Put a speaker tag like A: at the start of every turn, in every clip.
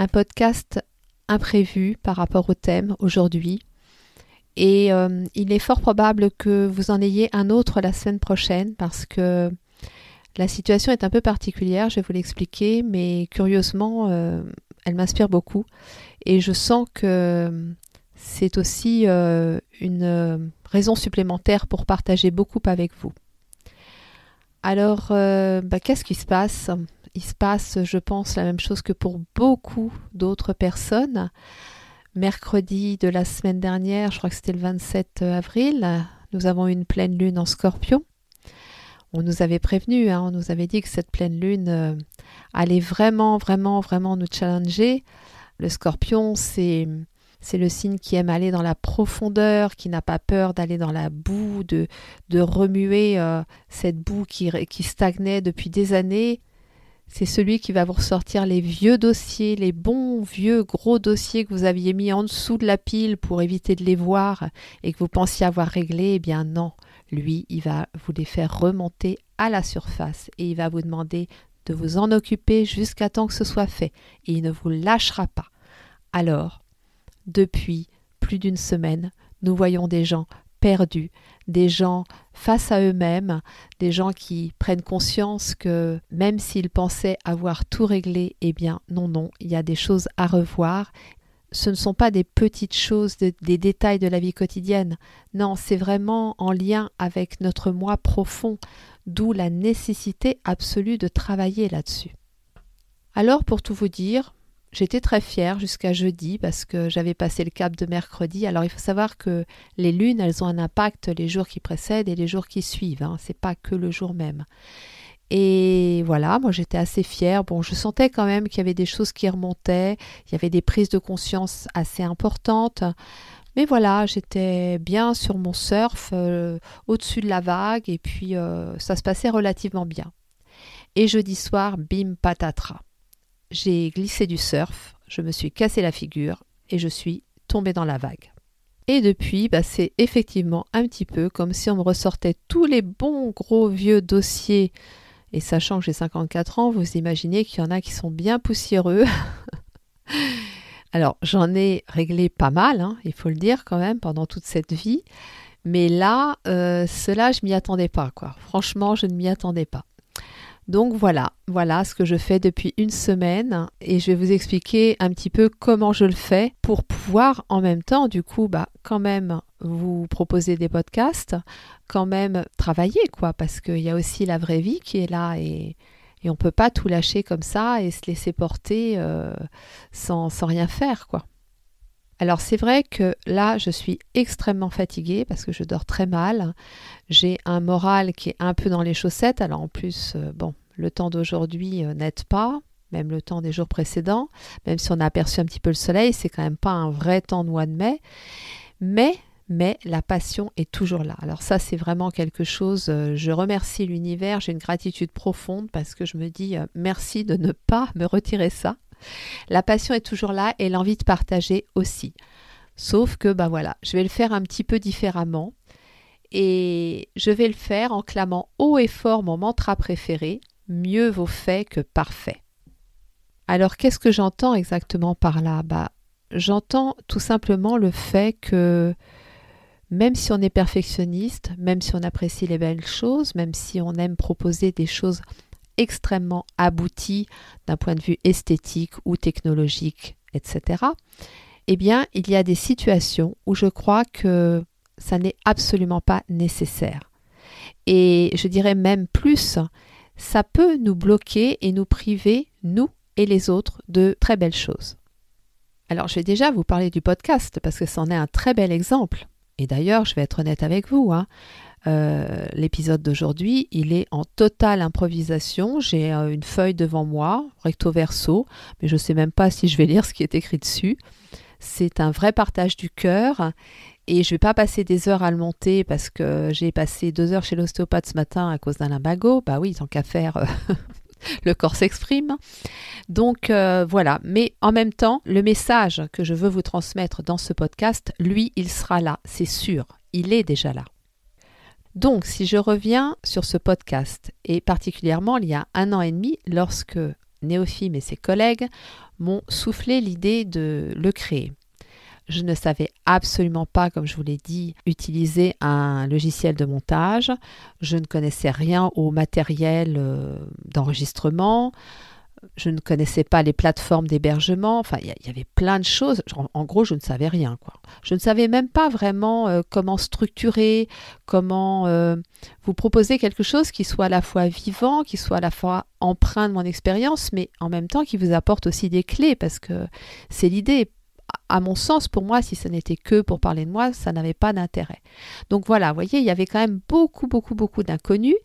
A: Un podcast imprévu par rapport au thème aujourd'hui. Et euh, il est fort probable que vous en ayez un autre la semaine prochaine parce que la situation est un peu particulière, je vais vous l'expliquer, mais curieusement, euh, elle m'inspire beaucoup. Et je sens que c'est aussi euh, une raison supplémentaire pour partager beaucoup avec vous. Alors, bah, qu'est-ce qui se passe? Il se passe, je pense, la même chose que pour beaucoup d'autres personnes. Mercredi de la semaine dernière, je crois que c'était le 27 avril, nous avons eu une pleine lune en scorpion. On nous avait prévenu, hein, on nous avait dit que cette pleine lune euh, allait vraiment, vraiment, vraiment nous challenger. Le scorpion, c'est c'est le signe qui aime aller dans la profondeur, qui n'a pas peur d'aller dans la boue, de, remuer euh, cette boue qui stagnait depuis des années. C'est celui qui va vous ressortir les vieux dossiers, les bons vieux gros dossiers que vous aviez mis en dessous de la pile pour éviter de les voir et que vous pensiez avoir réglés. Eh bien non, lui, il va vous les faire remonter à la surface et il va vous demander de vous en occuper jusqu'à temps que ce soit fait et il ne vous lâchera pas. Alors, depuis plus d'une semaine, nous voyons des gens perdus, des gens face à eux-mêmes, des gens qui prennent conscience que même s'ils pensaient avoir tout réglé, eh bien non, non, il y a des choses à revoir. Ce ne sont pas des petites choses, des détails de la vie quotidienne. Non, c'est vraiment en lien avec notre moi profond, d'où la nécessité absolue de travailler là-dessus. Alors, pour tout vous dire, J'étais très fière jusqu'à jeudi parce que j'avais passé le cap de mercredi. Alors il faut savoir que les lunes, elles ont un impact les jours qui précèdent et les jours qui suivent. Hein. C'est pas que le jour même. Et voilà, moi j'étais assez fière. Bon, je sentais quand même qu'il y avait des choses qui remontaient. Il y avait des prises de conscience assez importantes. Mais voilà, j'étais bien sur mon surf, euh, au-dessus de la vague, et puis euh, ça se passait relativement bien. Et jeudi soir, bim patatra j'ai glissé du surf, je me suis cassé la figure et je suis tombée dans la vague. Et depuis, bah, c'est effectivement un petit peu comme si on me ressortait tous les bons gros vieux dossiers. Et sachant que j'ai 54 ans, vous imaginez qu'il y en a qui sont bien poussiéreux. Alors, j'en ai réglé pas mal, hein, il faut le dire quand même, pendant toute cette vie. Mais là, euh, cela, je m'y attendais pas, quoi. Franchement, je ne m'y attendais pas. Donc voilà, voilà ce que je fais depuis une semaine et je vais vous expliquer un petit peu comment je le fais pour pouvoir en même temps, du coup, bah, quand même vous proposer des podcasts, quand même travailler, quoi, parce qu'il y a aussi la vraie vie qui est là et, on ne peut pas tout lâcher comme ça et se laisser porter euh, sans rien faire, quoi. Alors c'est vrai que là, je suis extrêmement fatiguée parce que je dors très mal. J'ai un moral qui est un peu dans les chaussettes. Alors en plus, euh, bon, le temps d'aujourd'hui euh, n'aide pas, même le temps des jours précédents. Même si on a aperçu un petit peu le soleil, c'est quand même pas un vrai temps de mois de mai. Mais mais la passion est toujours là. Alors ça, c'est vraiment quelque chose, euh, je remercie l'univers, j'ai une gratitude profonde parce que je me dis merci de ne pas me retirer ça. La passion est toujours là et l'envie de partager aussi. Sauf que, bah voilà, je vais le faire un petit peu différemment. Et je vais le faire en clamant haut et fort mon mantra préféré mieux vaut fait que parfait. Alors qu'est-ce que j'entends exactement par là? Bah, J'entends tout simplement le fait que même si on est perfectionniste, même si on apprécie les belles choses, même si on aime proposer des choses extrêmement abouti d'un point de vue esthétique ou technologique, etc., eh bien, il y a des situations où je crois que ça n'est absolument pas nécessaire. Et je dirais même plus, ça peut nous bloquer et nous priver, nous et les autres, de très belles choses. Alors, je vais déjà vous parler du podcast parce que c'en est un très bel exemple. Et d'ailleurs, je vais être honnête avec vous, hein, euh, l'épisode d'aujourd'hui, il est en totale improvisation. J'ai euh, une feuille devant moi, recto verso, mais je ne sais même pas si je vais lire ce qui est écrit dessus. C'est un vrai partage du cœur et je ne vais pas passer des heures à le monter parce que j'ai passé deux heures chez l'ostéopathe ce matin à cause d'un lumbago. Bah oui, tant qu'à faire, euh, le corps s'exprime. Donc voilà, mais en même temps, le message que je veux vous transmettre dans ce podcast, lui, il sera là, c'est sûr, il est déjà là. Donc, si je reviens sur ce podcast, et particulièrement il y a un an et demi, lorsque Néophime et ses collègues m'ont soufflé l'idée de le créer. Je ne savais absolument pas, comme je vous l'ai dit, utiliser un logiciel de montage. Je ne connaissais rien au matériel euh, d'enregistrement je ne connaissais pas les plateformes d'hébergement. Enfin, il y, avait plein de choses. En, gros, je ne savais rien. Quoi. Je ne savais même pas vraiment euh, comment structurer, comment euh, vous proposer quelque chose qui soit à la fois vivant, qui soit à la fois empreint de mon expérience, mais en même temps qui vous apporte aussi des clés, parce que c'est l'idée à mon sens, pour moi, si ce n'était que pour parler de moi, ça n'avait pas d'intérêt. Donc voilà, vous voyez, il y avait quand même beaucoup, beaucoup, beaucoup d'inconnus.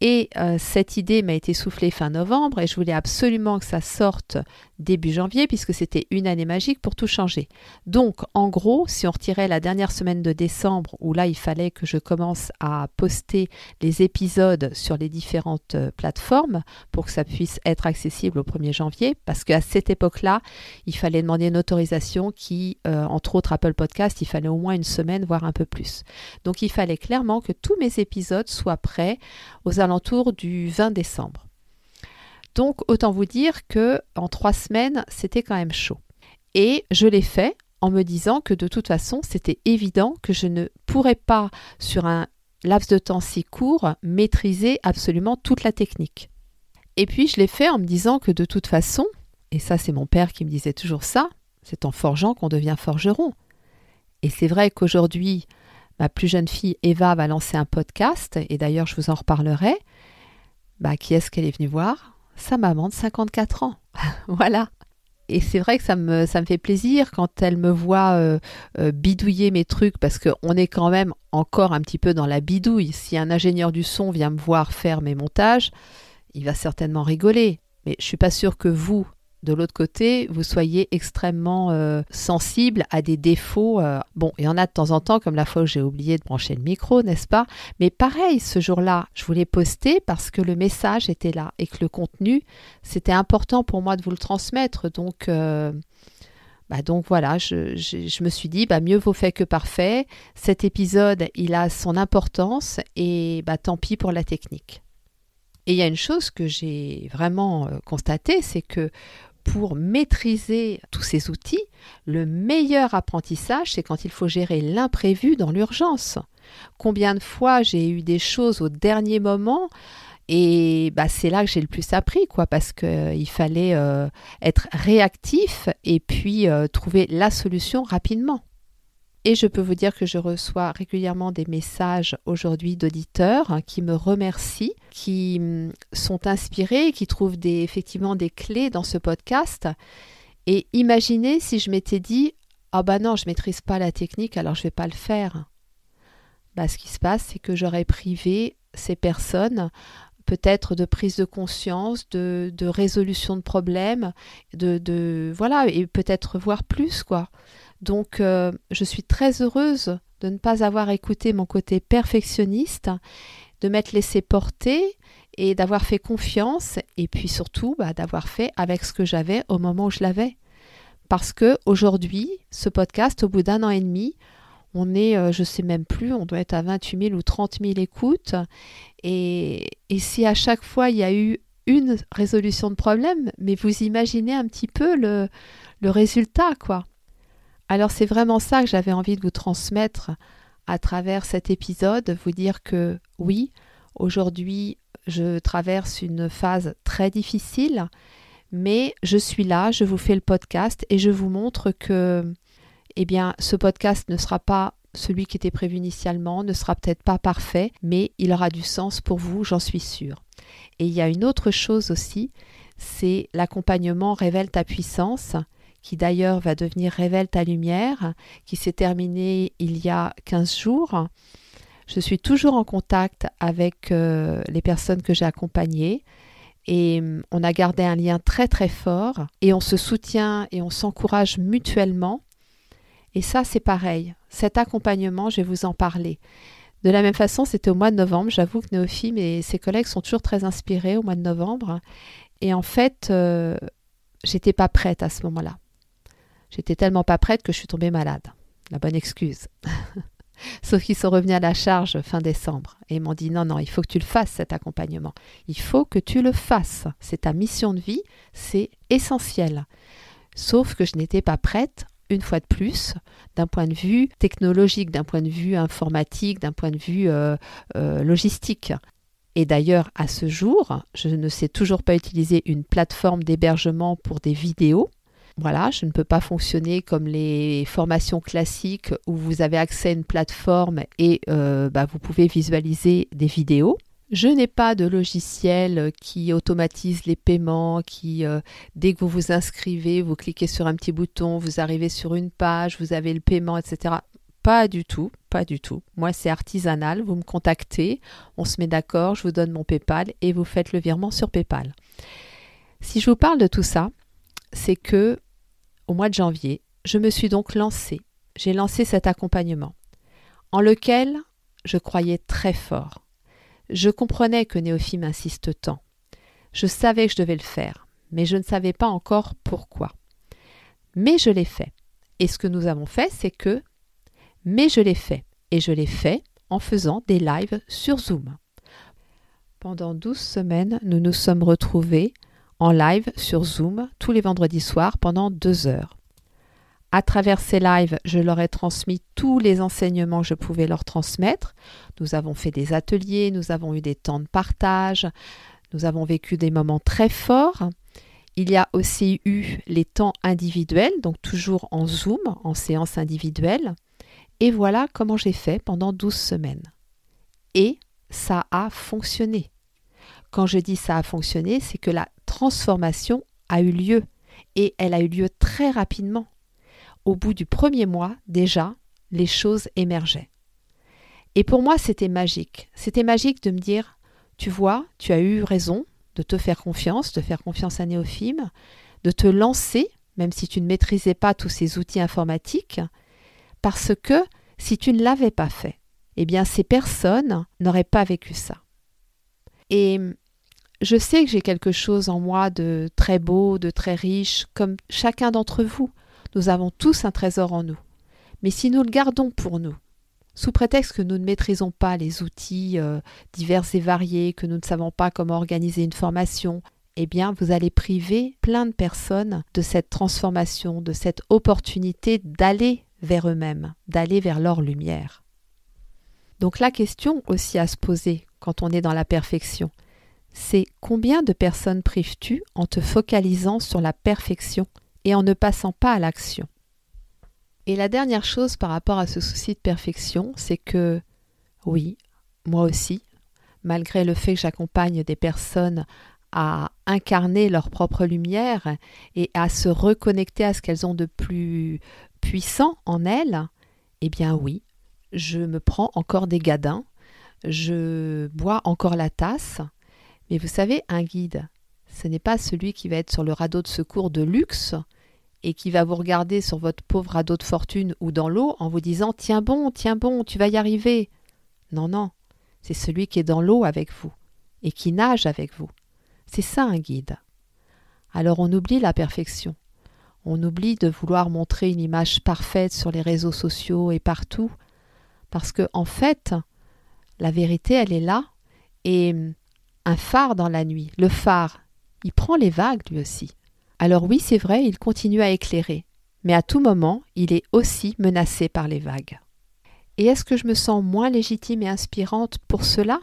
A: Et euh, cette idée m'a été soufflée fin novembre et je voulais absolument que ça sorte début janvier puisque c'était une année magique pour tout changer. Donc en gros, si on retirait la dernière semaine de décembre où là il fallait que je commence à poster les épisodes sur les différentes euh, plateformes pour que ça puisse être accessible au 1er janvier parce qu'à cette époque-là, il fallait demander une autorisation qui, euh, entre autres Apple Podcast, il fallait au moins une semaine, voire un peu plus. Donc il fallait clairement que tous mes épisodes soient prêts aux alentours du 20 décembre. Donc autant vous dire que en trois semaines, c'était quand même chaud. Et je l'ai fait en me disant que de toute façon, c'était évident que je ne pourrais pas, sur un laps de temps si court, maîtriser absolument toute la technique. Et puis je l'ai fait en me disant que de toute façon, et ça c'est mon père qui me disait toujours ça, c'est en forgeant qu'on devient forgeron. Et c'est vrai qu'aujourd'hui, ma plus jeune fille Eva va lancer un podcast, et d'ailleurs je vous en reparlerai. Bah, qui est-ce qu'elle est venue voir? Sa maman de 54 ans. voilà. Et c'est vrai que ça me, ça fait plaisir quand elle me voit euh, euh, bidouiller mes trucs, parce qu'on est quand même encore un petit peu dans la bidouille. Si un ingénieur du son vient me voir faire mes montages, il va certainement rigoler. Mais je suis pas sûre que vous, de l'autre côté, vous soyez extrêmement euh, sensible à des défauts. Euh, bon, il y en a de temps en temps, comme la fois où j'ai oublié de brancher le micro, n'est-ce pas? Mais pareil, ce jour-là, je voulais poster parce que le message était là et que le contenu, c'était important pour moi de vous le transmettre. Donc, euh, bah donc voilà, je, me suis dit, bah mieux vaut fait que parfait. Cet épisode, il a son importance et bah tant pis pour la technique. Et il y a une chose que j'ai vraiment constatée, c'est que pour maîtriser tous ces outils, le meilleur apprentissage, c'est quand il faut gérer l'imprévu dans l'urgence. Combien de fois j'ai eu des choses au dernier moment et bah, c'est là que j'ai le plus appris, quoi, parce qu'il euh, fallait euh, être réactif et puis euh, trouver la solution rapidement. Et je peux vous dire que je reçois régulièrement des messages aujourd'hui d'auditeurs hein, qui me remercient, qui hum, sont inspirés, qui trouvent effectivement des clés dans ce podcast. Et imaginez si je m'étais dit Ah bah non, je maîtrise pas la technique, alors je vais pas le faire. Bah, ce qui se passe, c'est que j'aurais privé ces personnes peut-être de prise de conscience, de, résolution de problèmes, de, de voilà, et peut-être voir plus quoi. Donc euh, je suis très heureuse de ne pas avoir écouté mon côté perfectionniste, de m'être laissé porter et d'avoir fait confiance et puis surtout bah, d'avoir fait avec ce que j'avais au moment où je l'avais. Parce que aujourd'hui, ce podcast, au bout d'un an et demi, on est, euh, je sais même plus, on doit être à 28 000 ou 30 000 écoutes. Et, et si à chaque fois il y a eu une résolution de problème, mais vous imaginez un petit peu le, le résultat, quoi. Alors c'est vraiment ça que j'avais envie de vous transmettre à travers cet épisode, vous dire que oui, aujourd'hui je traverse une phase très difficile, mais je suis là, je vous fais le podcast et je vous montre que eh bien ce podcast ne sera pas celui qui était prévu initialement, ne sera peut-être pas parfait, mais il aura du sens pour vous, j'en suis sûre. Et il y a une autre chose aussi, c'est l'accompagnement révèle ta puissance qui d'ailleurs va devenir Révèle ta lumière, qui s'est terminé il y a 15 jours. Je suis toujours en contact avec euh, les personnes que j'ai accompagnées et hum, on a gardé un lien très très fort et on se soutient et on s'encourage mutuellement. Et ça, c'est pareil. Cet accompagnement, je vais vous en parler. De la même façon, c'était au mois de novembre. J'avoue que Néophime et ses collègues sont toujours très inspirés au mois de novembre. Et en fait, euh, j'étais pas prête à ce moment-là. J'étais tellement pas prête que je suis tombée malade. La bonne excuse. Sauf qu'ils sont revenus à la charge fin décembre et m'ont dit non, non, il faut que tu le fasses cet accompagnement. Il faut que tu le fasses. C'est ta mission de vie, c'est essentiel. Sauf que je n'étais pas prête, une fois de plus, d'un point de vue technologique, d'un point de vue informatique, d'un point de vue euh, euh, logistique. Et d'ailleurs, à ce jour, je ne sais toujours pas utiliser une plateforme d'hébergement pour des vidéos. Voilà, je ne peux pas fonctionner comme les formations classiques où vous avez accès à une plateforme et euh, bah, vous pouvez visualiser des vidéos. Je n'ai pas de logiciel qui automatise les paiements, qui, euh, dès que vous vous inscrivez, vous cliquez sur un petit bouton, vous arrivez sur une page, vous avez le paiement, etc. Pas du tout, pas du tout. Moi, c'est artisanal. Vous me contactez, on se met d'accord, je vous donne mon PayPal et vous faites le virement sur PayPal. Si je vous parle de tout ça, c'est que au mois de janvier, je me suis donc lancée. J'ai lancé cet accompagnement en lequel je croyais très fort. Je comprenais que Néophime insiste tant. Je savais que je devais le faire, mais je ne savais pas encore pourquoi. Mais je l'ai fait. Et ce que nous avons fait, c'est que mais je l'ai fait. Et je l'ai fait en faisant des lives sur Zoom. Pendant 12 semaines, nous nous sommes retrouvés en live sur Zoom tous les vendredis soirs pendant deux heures. À travers ces lives, je leur ai transmis tous les enseignements que je pouvais leur transmettre. Nous avons fait des ateliers, nous avons eu des temps de partage, nous avons vécu des moments très forts. Il y a aussi eu les temps individuels, donc toujours en Zoom, en séance individuelle. Et voilà comment j'ai fait pendant 12 semaines. Et ça a fonctionné. Quand je dis ça a fonctionné, c'est que la transformation a eu lieu et elle a eu lieu très rapidement. Au bout du premier mois, déjà, les choses émergeaient. Et pour moi, c'était magique. C'était magique de me dire, tu vois, tu as eu raison de te faire confiance, de faire confiance à Néophime, de te lancer, même si tu ne maîtrisais pas tous ces outils informatiques, parce que si tu ne l'avais pas fait, eh bien ces personnes n'auraient pas vécu ça. Et je sais que j'ai quelque chose en moi de très beau, de très riche, comme chacun d'entre vous. Nous avons tous un trésor en nous. Mais si nous le gardons pour nous, sous prétexte que nous ne maîtrisons pas les outils euh, divers et variés, que nous ne savons pas comment organiser une formation, eh bien vous allez priver plein de personnes de cette transformation, de cette opportunité d'aller vers eux-mêmes, d'aller vers leur lumière. Donc la question aussi à se poser quand on est dans la perfection, c'est combien de personnes prives-tu en te focalisant sur la perfection et en ne passant pas à l'action. Et la dernière chose par rapport à ce souci de perfection, c'est que oui, moi aussi, malgré le fait que j'accompagne des personnes à incarner leur propre lumière et à se reconnecter à ce qu'elles ont de plus puissant en elles, eh bien oui, je me prends encore des gadins, je bois encore la tasse, mais vous savez, un guide, ce n'est pas celui qui va être sur le radeau de secours de luxe et qui va vous regarder sur votre pauvre radeau de fortune ou dans l'eau en vous disant Tiens bon, tiens bon, tu vas y arriver. Non, non, c'est celui qui est dans l'eau avec vous et qui nage avec vous. C'est ça un guide. Alors on oublie la perfection. On oublie de vouloir montrer une image parfaite sur les réseaux sociaux et partout. Parce que, en fait, la vérité, elle est là. Et un phare dans la nuit. Le phare, il prend les vagues lui aussi. Alors oui, c'est vrai, il continue à éclairer, mais à tout moment, il est aussi menacé par les vagues. Et est-ce que je me sens moins légitime et inspirante pour cela?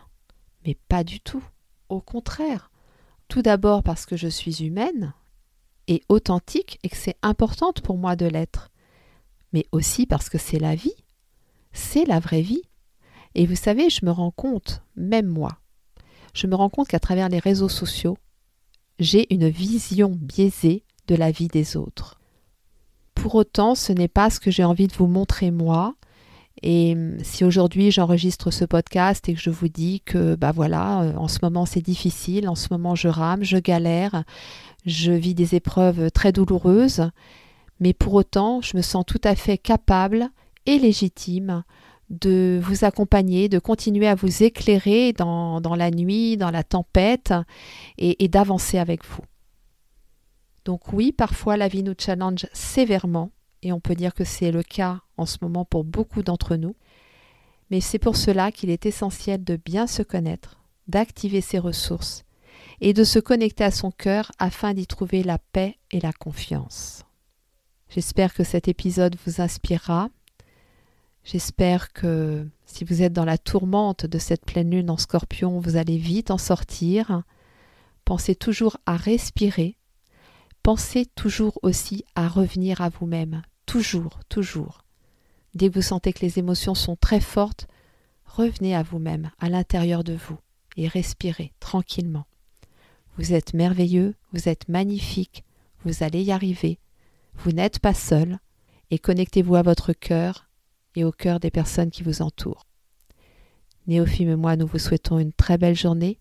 A: Mais pas du tout. Au contraire. Tout d'abord parce que je suis humaine et authentique et que c'est importante pour moi de l'être. Mais aussi parce que c'est la vie. C'est la vraie vie. Et vous savez, je me rends compte, même moi, je me rends compte qu'à travers les réseaux sociaux, j'ai une vision biaisée de la vie des autres. Pour autant, ce n'est pas ce que j'ai envie de vous montrer moi, Et hum, si aujourd'hui j'enregistre ce podcast et que je vous dis que bah voilà, euh, en ce moment c'est difficile, en ce moment je rame, je galère, je vis des épreuves très douloureuses, mais pour autant je me sens tout à fait capable et légitime de vous accompagner, de continuer à vous éclairer dans, la nuit, dans la tempête, et, et d'avancer avec vous. Donc oui, parfois la vie nous challenge sévèrement, et on peut dire que c'est le cas en ce moment pour beaucoup d'entre nous, mais c'est pour cela qu'il est essentiel de bien se connaître, d'activer ses ressources, et de se connecter à son cœur afin d'y trouver la paix et la confiance. J'espère que cet épisode vous inspirera, J'espère que si vous êtes dans la tourmente de cette pleine lune en scorpion, vous allez vite en sortir. Pensez toujours à respirer. Pensez toujours aussi à revenir à vous-même. Toujours, toujours. Dès que vous sentez que les émotions sont très fortes, revenez à vous-même, à l'intérieur de vous, et respirez tranquillement. Vous êtes merveilleux, vous êtes magnifique, vous allez y arriver. Vous n'êtes pas seul, et connectez-vous à votre cœur et au cœur des personnes qui vous entourent. Néophime et moi, nous vous souhaitons une très belle journée.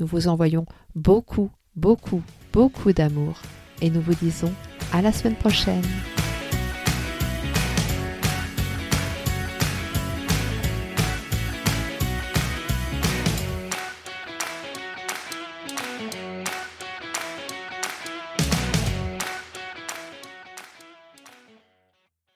A: Nous vous envoyons beaucoup, beaucoup, beaucoup d'amour et nous vous disons à la semaine prochaine.